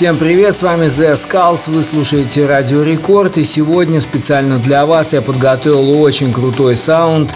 Всем привет, с вами The Skulls, вы слушаете Радио Рекорд, и сегодня специально для вас я подготовил очень крутой саунд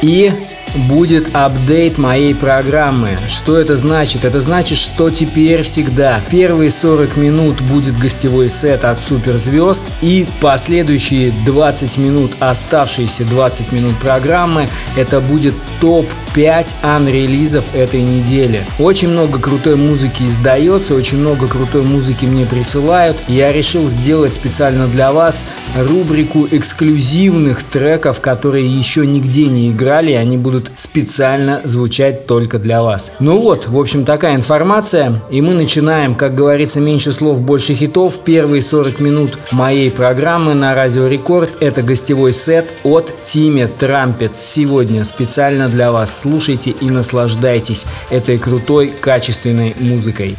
и будет апдейт моей программы. Что это значит? Это значит, что теперь всегда первые 40 минут будет гостевой сет от суперзвезд и последующие 20 минут, оставшиеся 20 минут программы, это будет топ-5 анрелизов этой недели. Очень много крутой музыки издается, очень много крутой музыки мне присылают. Я решил сделать специально для вас рубрику эксклюзивных треков, которые еще нигде не играли, они будут будут специально звучать только для вас. Ну вот, в общем, такая информация. И мы начинаем, как говорится, меньше слов, больше хитов. Первые 40 минут моей программы на Радио Рекорд – это гостевой сет от Тиме Трампет. Сегодня специально для вас. Слушайте и наслаждайтесь этой крутой, качественной музыкой.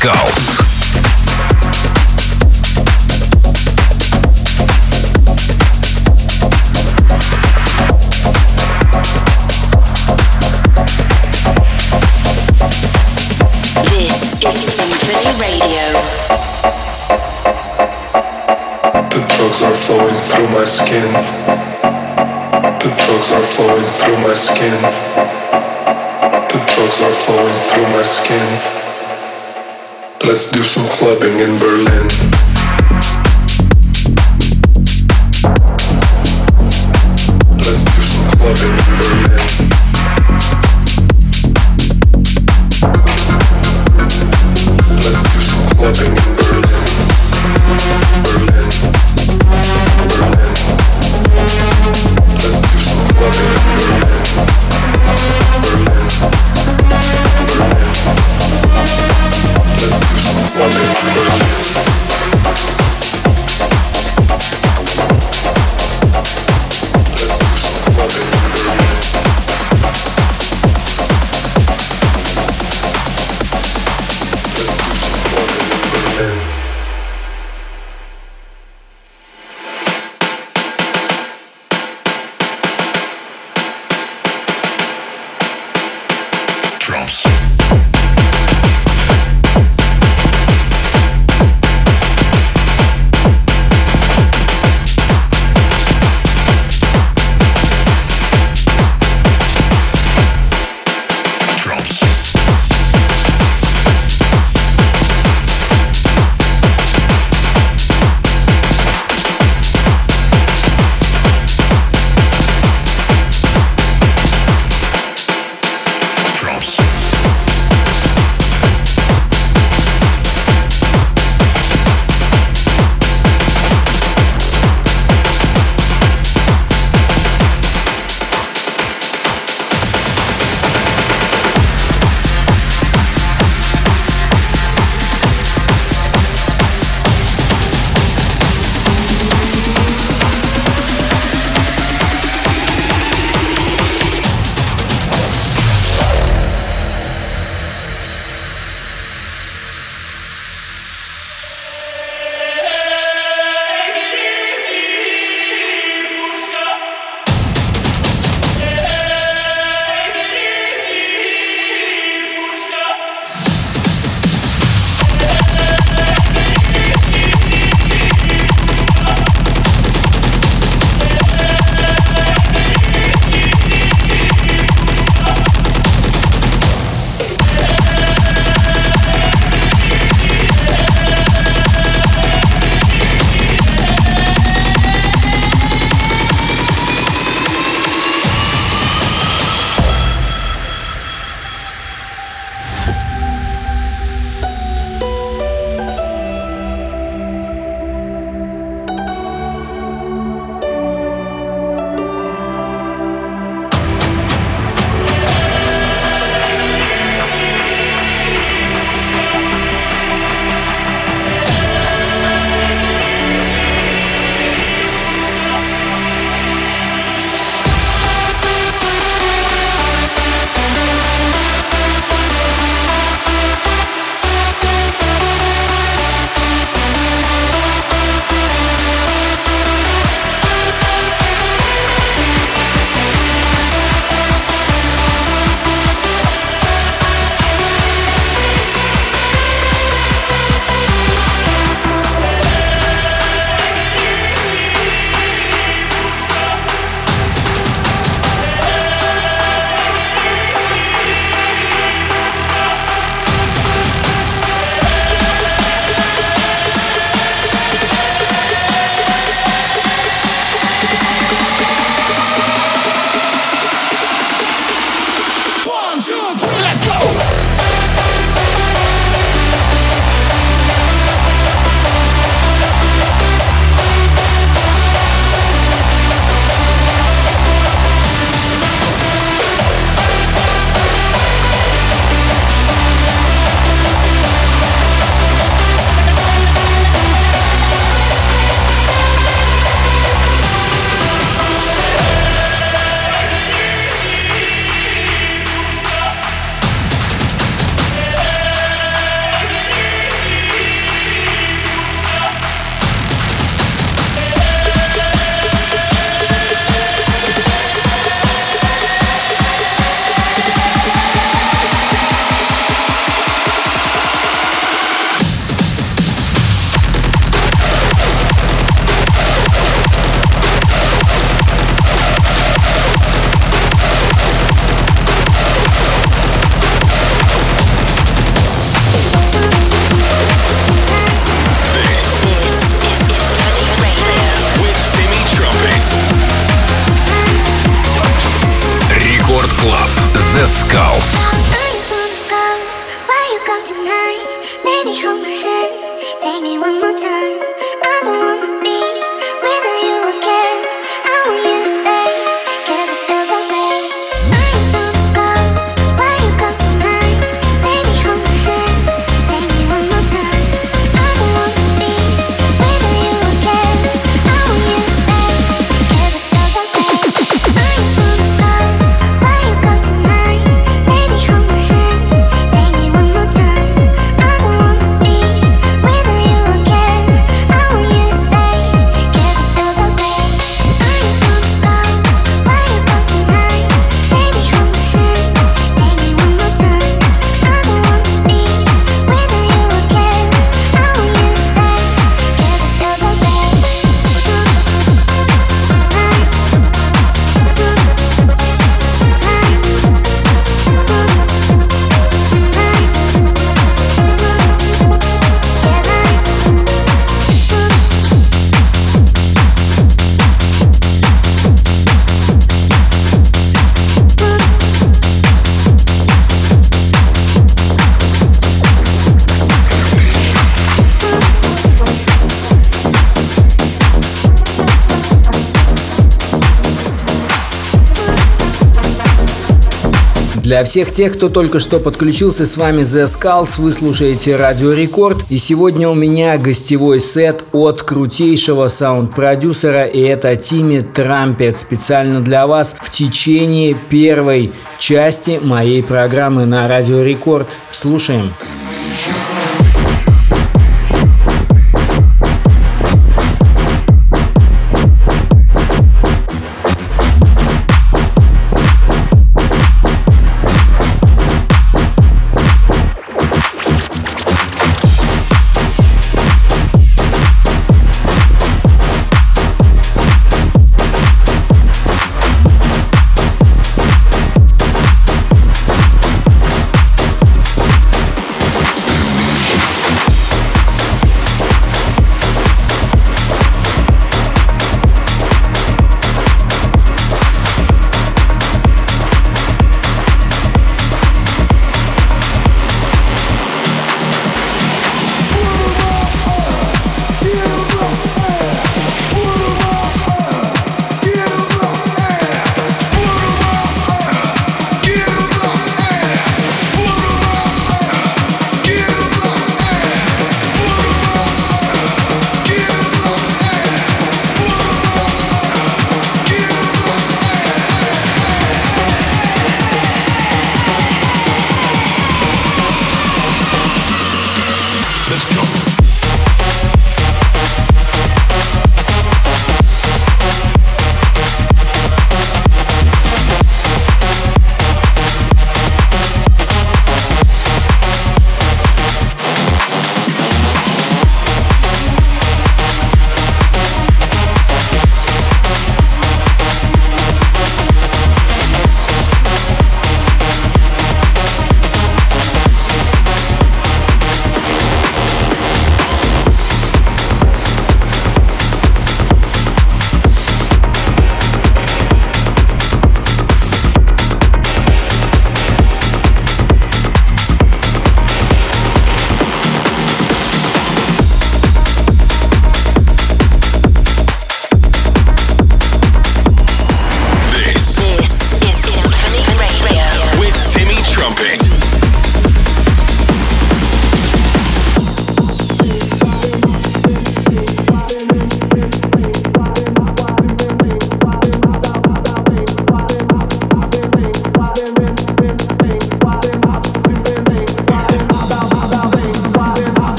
Skulls. Для всех тех, кто только что подключился, с вами The Skulls, вы слушаете Радио Рекорд, и сегодня у меня гостевой сет от крутейшего саунд-продюсера, и это Тимми Трампет, специально для вас в течение первой части моей программы на Радио Рекорд. Слушаем. Слушаем.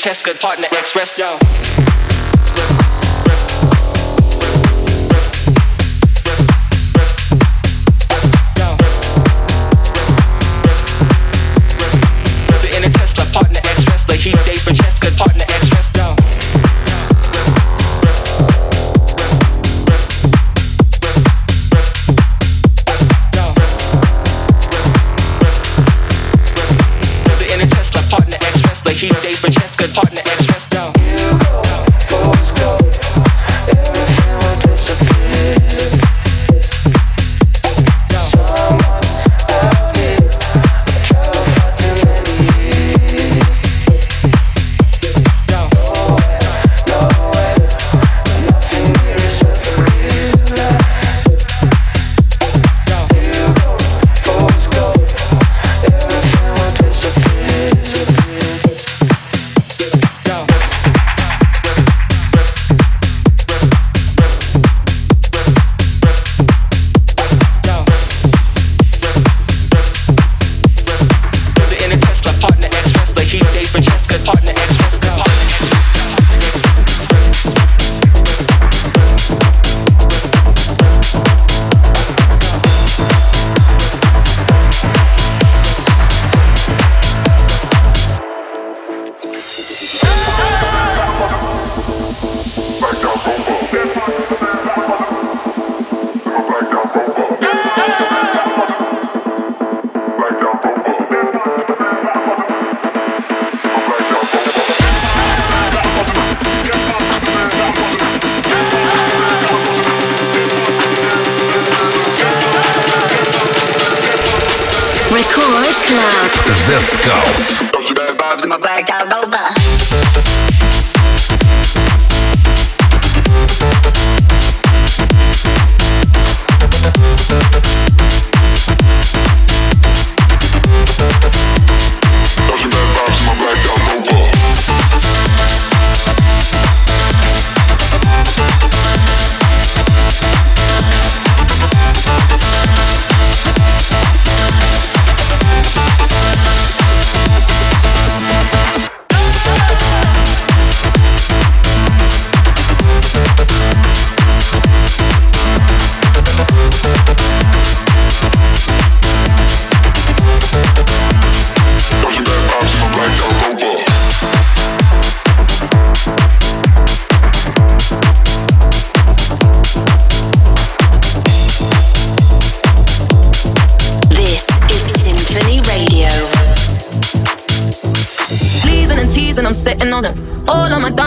chest, good partner, express, down.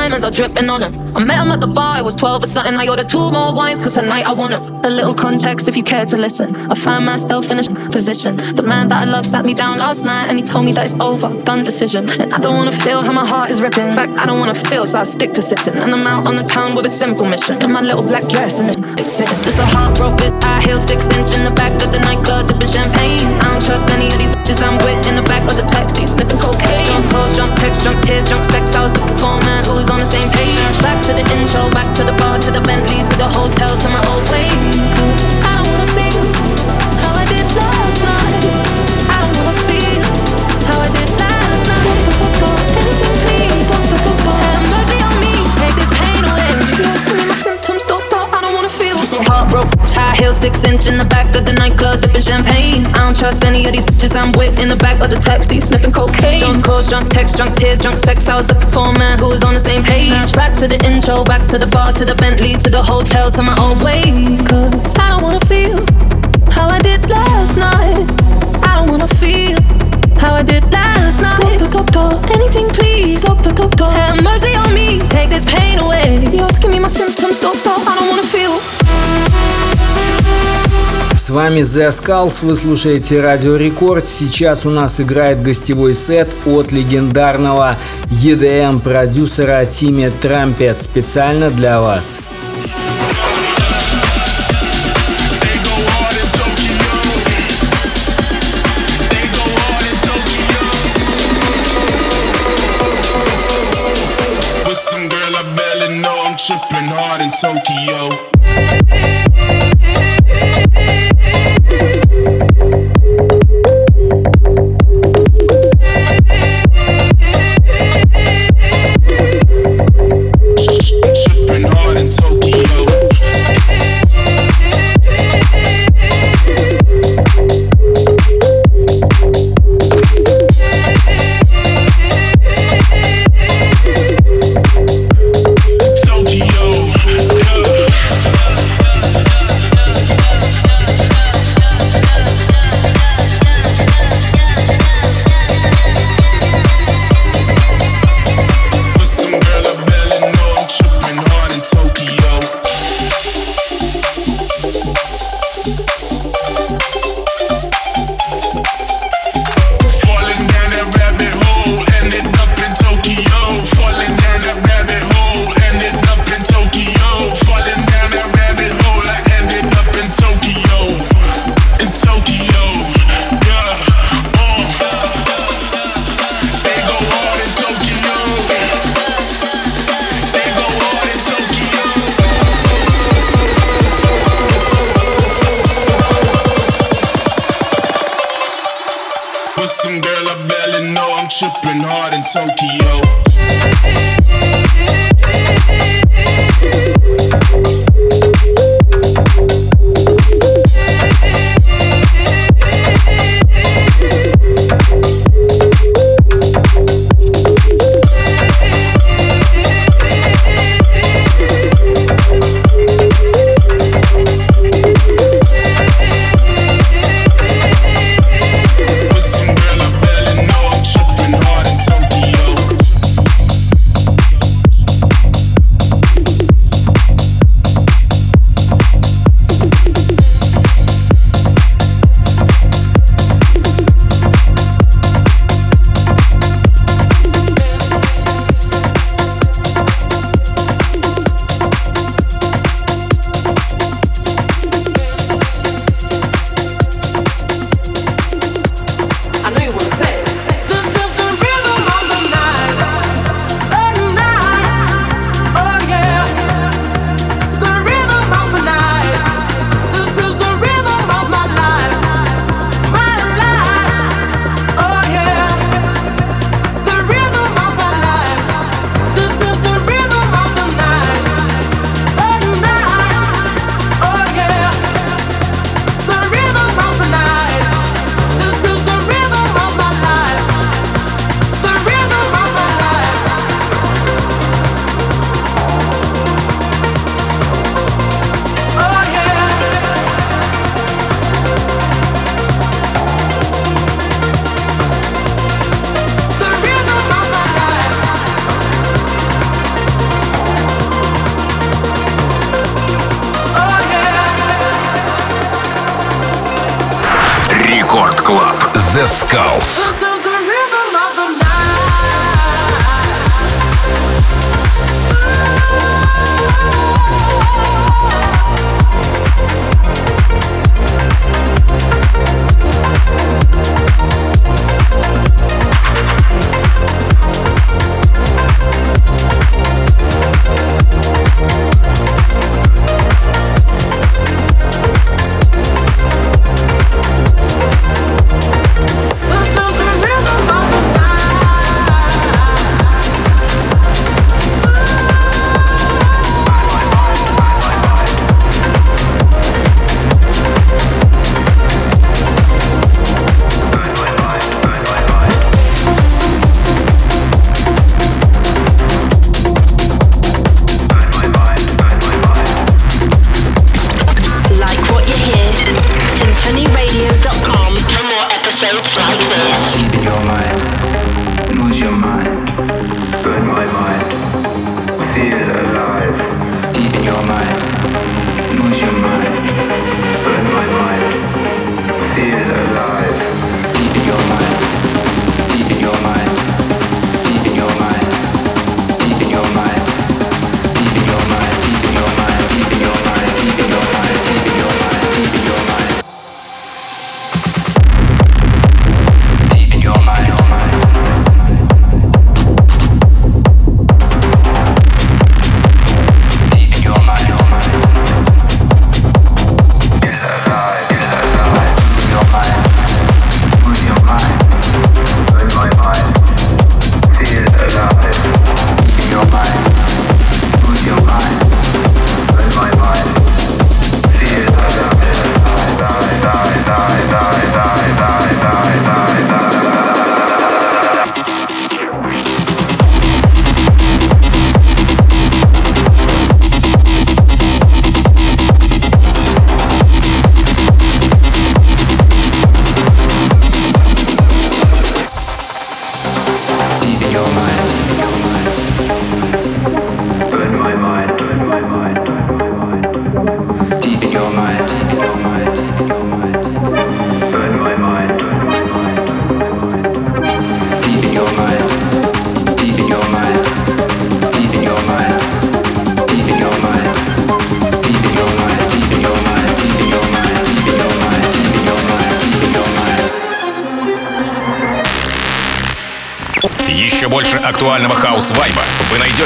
Diamonds are dripping on him. I met him at the bar, I was 12 or something. I ordered two more wines, cause tonight I want him. A little context if you care to listen. I found myself in a position. The man that I love sat me down last night and he told me that it's over, done decision. And I don't wanna feel how my heart is ripping. In fact, I don't wanna feel, so I stick to sipping. And I'm out on the town with a simple mission. In my little black dress and it's sitting. Just a heartbroken high heel, six inch in the back of the nightclub, sipping champagne. I don't trust any of these bitches I'm with in the back of the taxi, sniffing cocaine. Drunk calls, drunk texts, drunk tears, drunk sex. I was looking for a man who was on the same page. Back to the intro, back to the bar, to the Bentley, to the hotel, to my old way. Heartbroken, high heels, six inch in the back of the nightclub, sipping champagne. I don't trust any of these bitches I'm with in the back of the taxi, sniffing cocaine. Drunk calls, drunk texts, drunk tears, drunk sex. I was looking for a man who was on the same page. Back to the intro, back to the bar, to the Bentley, to the hotel, to my old way. Cause I don't wanna feel how I did last night. I don't wanna feel how I did last night. Doctor, doctor, anything please. Doctor, doctor, have mercy on me, take this pain away. You're asking me my symptoms, doctor, I don't wanna feel. С вами The Skulls, вы слушаете Радио Рекорд. Сейчас у нас играет гостевой сет от легендарного EDM-продюсера Тиме Трампет специально для вас. Tokyo. Hey, hey.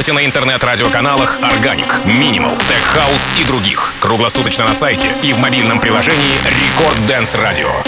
Найдете на интернет-радиоканалах Organic, Minimal, Tech House и других. Круглосуточно на сайте и в мобильном приложении Record Dance Radio.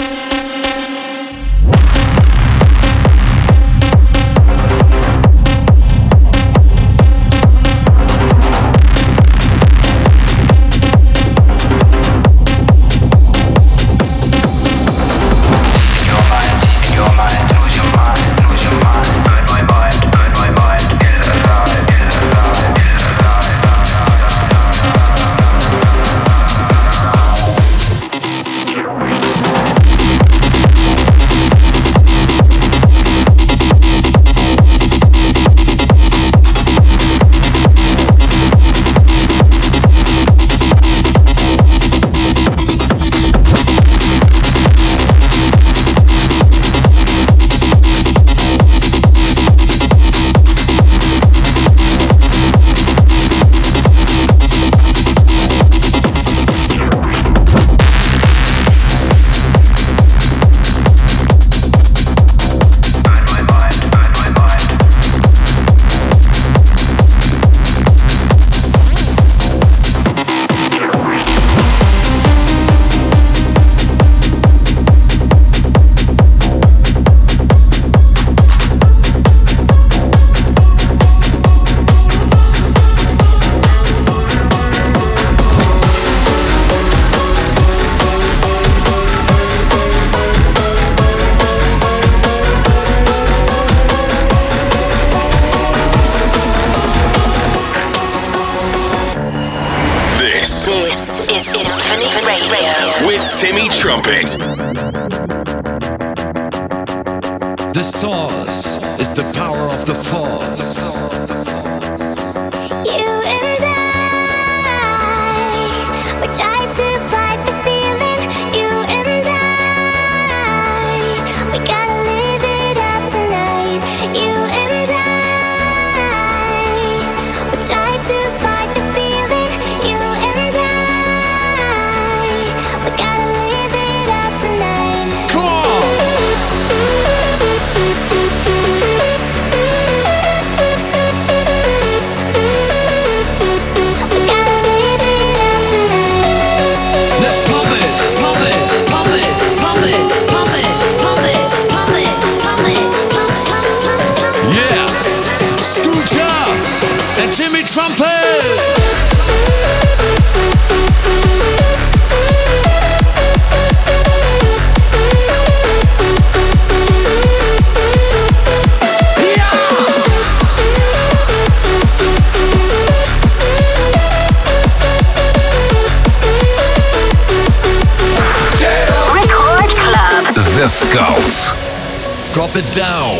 down.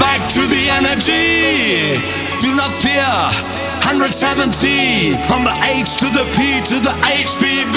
Back to the energy. Do not fear. 170 from the H to the P to the HPV.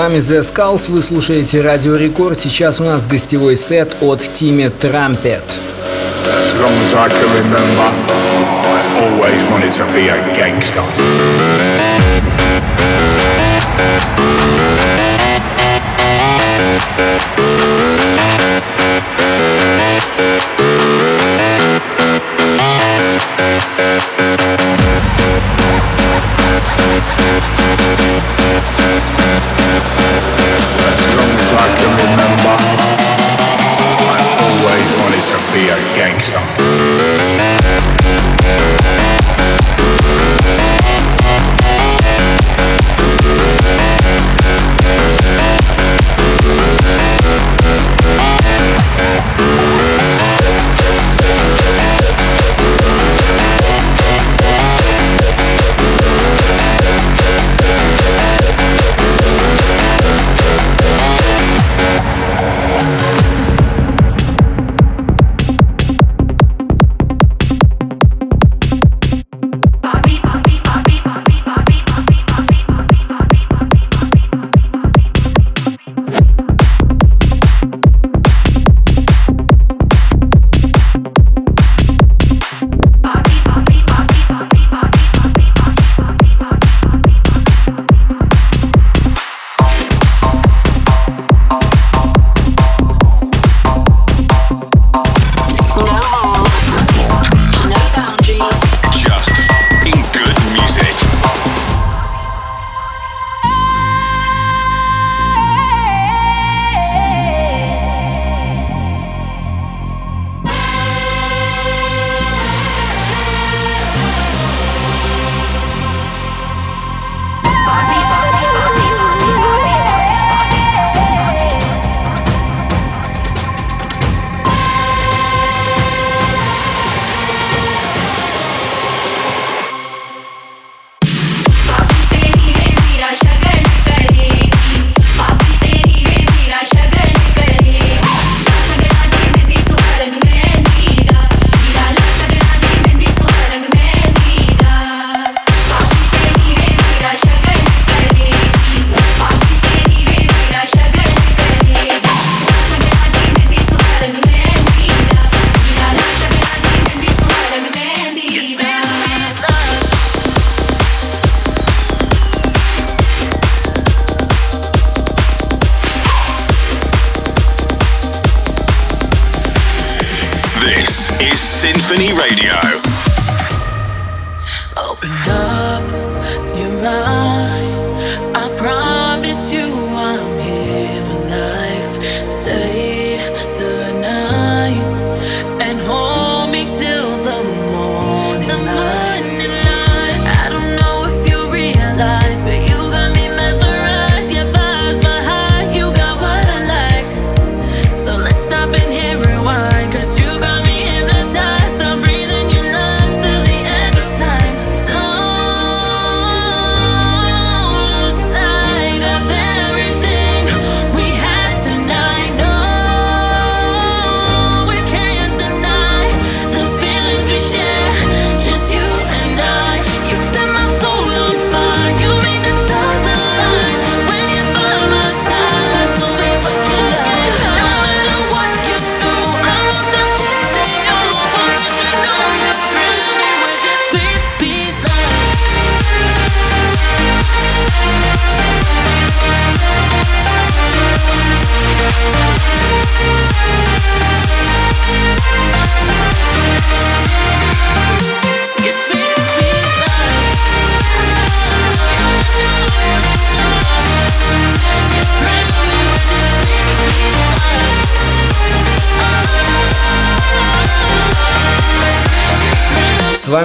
вами The Skulls, вы слушаете Радио Рекорд. Сейчас у нас гостевой сет от Тиме Трампет. As long as I can remember, I always wanted to be a gangster.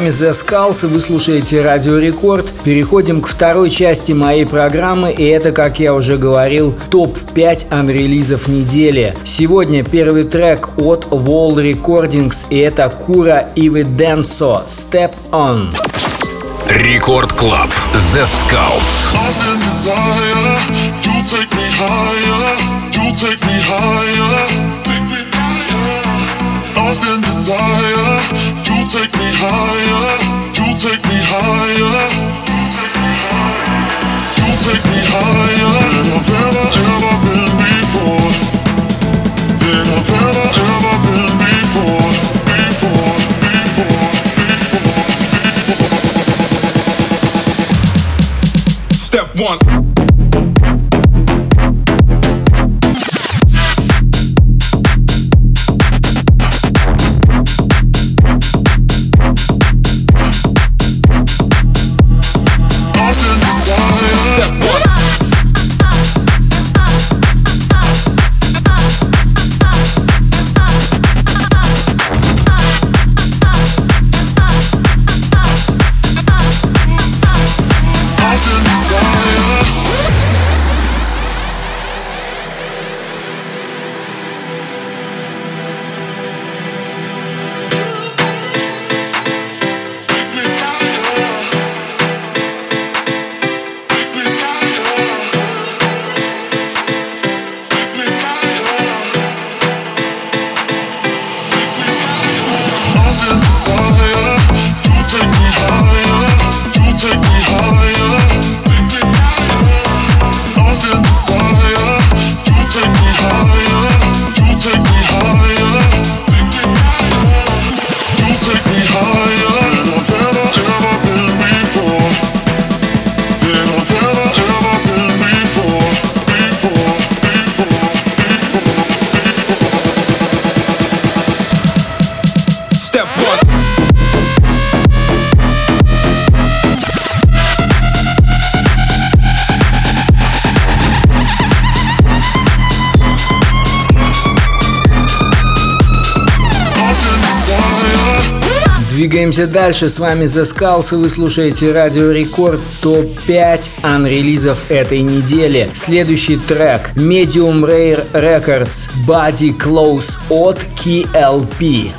вами Zeskullz, вы слушаете Радио Рекорд. Переходим к второй части моей программы, и это, как я уже говорил, топ-5 анрелизов недели. Сегодня первый трек от Wall Recordings, и это Kura Ивиденсо «Step On». Record Club Zeskullz. Desire, you take me higher, you take me higher. constant desire. You take me higher. You take me higher. You take me higher. You take me higher. Двигаемся дальше. С вами The Skulls и вы слушаете Радио Рекорд ТОП-5 анрелизов этой недели. Следующий трек Medium Rare Records Body Close от KLP.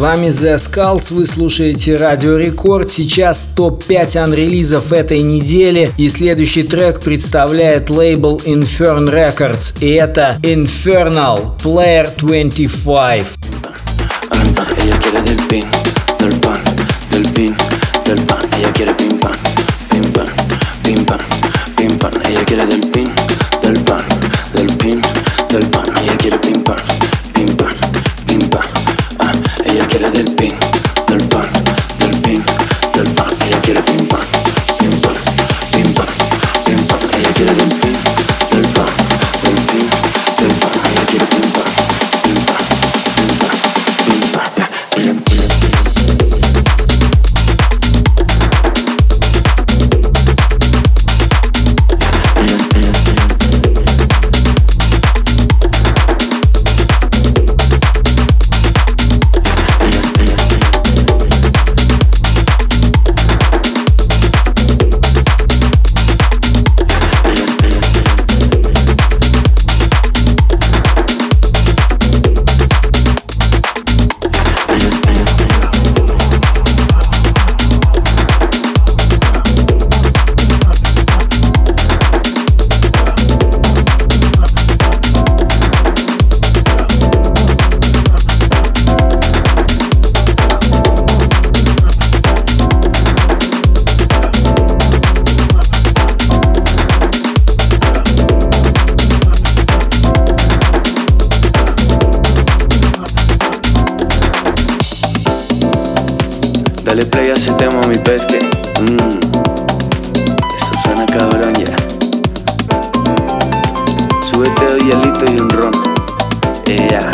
вами The Skulls, вы слушаете Радио Рекорд. Сейчас топ-5 анрелизов этой недели, и следующий трек представляет лейбл Infern Records, и это Infernal Player 25. Dale play a ese tema, mi pesque. Mm. Eso suena cabrón ya. Yeah. Súbete dos hielitos y un ron. Ella. Yeah.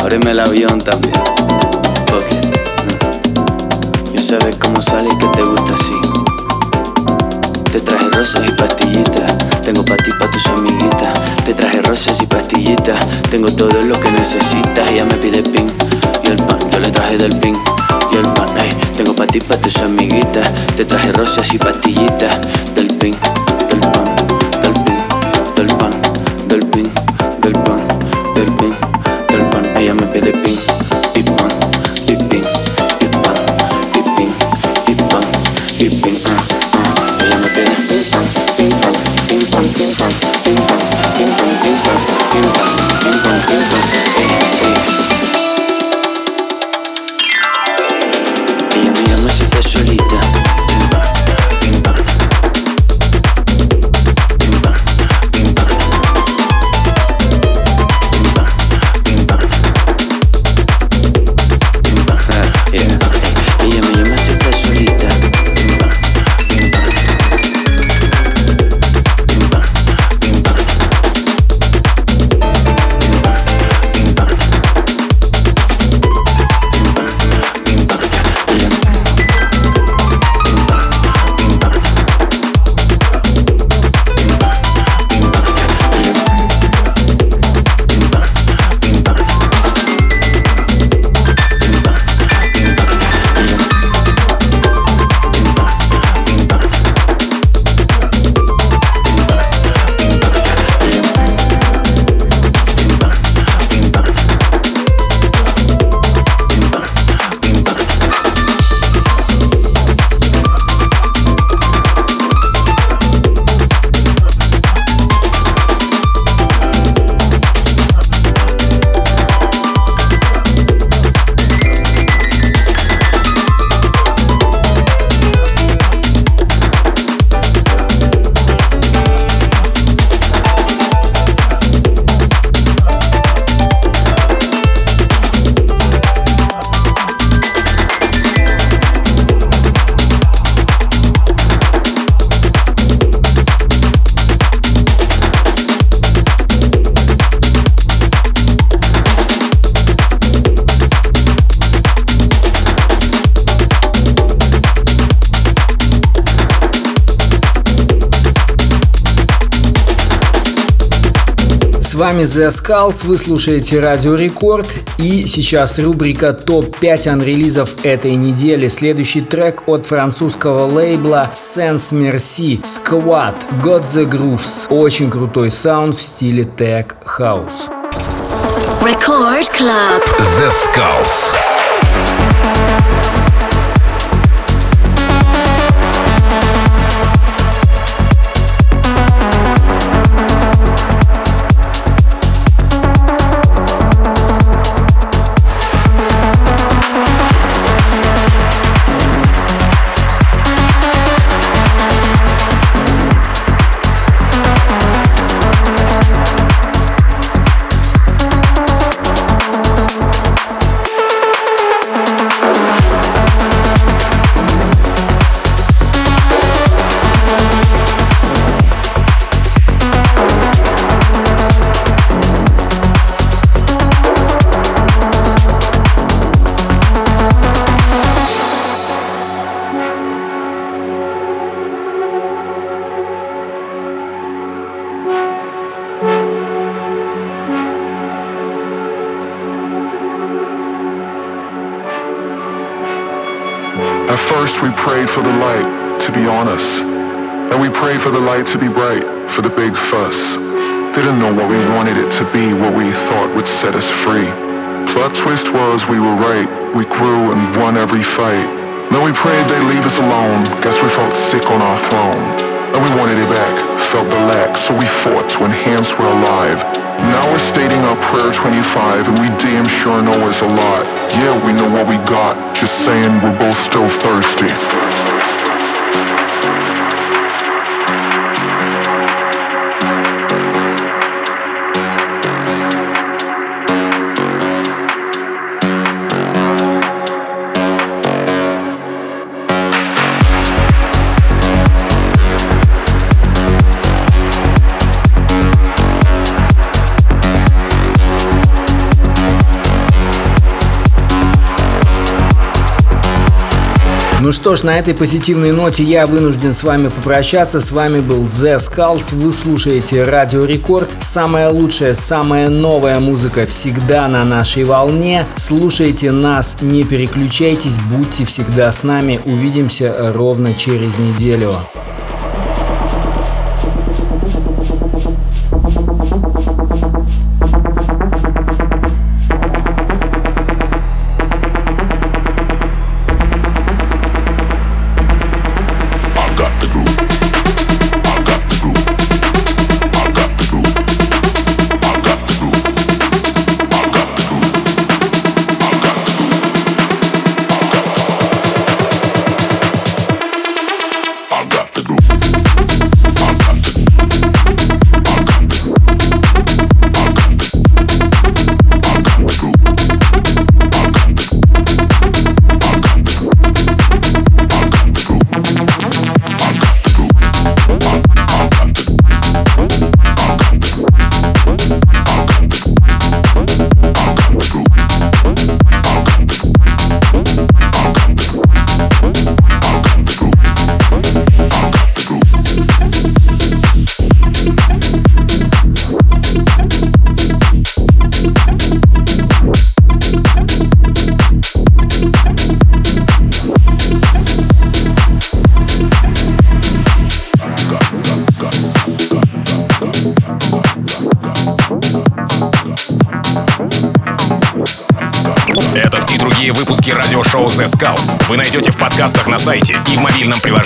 Ábreme el avión también. Fuck it. Mm. Yo sabes cómo sale y que te gusta así. Te traje rosas y pastillitas. Tengo pa' ti, pa' tus amiguitas. Te traje rosas y pastillitas. Tengo todo lo que necesitas. Ella me pide pin. Y el pan, yo le traje del pin y el mané. Tengo pa' ti, pa' tus amiguitas. Te traje rosas y pastillitas del pin, del pan. Вами The Skulls, вы слушаете Радио Рекорд и сейчас рубрика ТОП-5 анрелизов этой недели. Следующий трек от французского лейбла Sense Merci Squad Got The Grooves. Очень крутой саунд в стиле Tech House. Record Club The Skulls. Just saying we're both still thirsty. Ну что ж, на этой позитивной ноте я вынужден с вами попрощаться. С вами был The Skulls. Вы слушаете Радио Рекорд. Самая лучшая, самая новая музыка всегда на нашей волне. Слушайте нас, не переключайтесь, будьте всегда с нами. Увидимся ровно через неделю.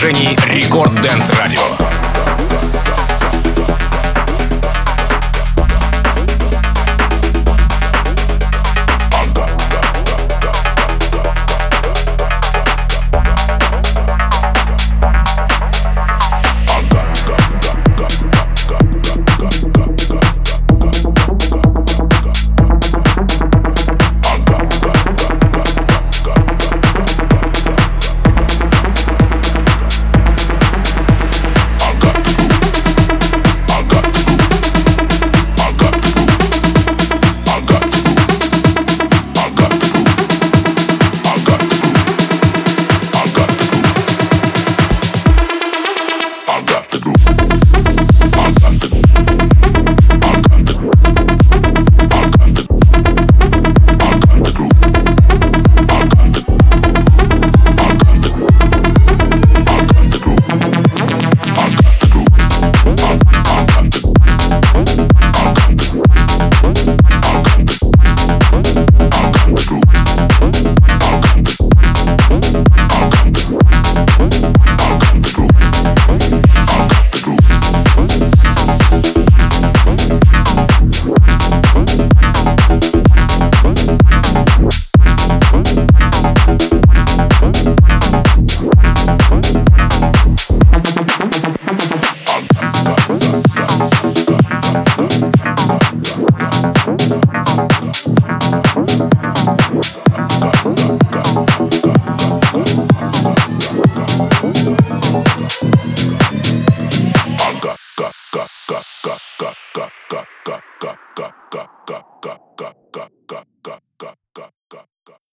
Найдете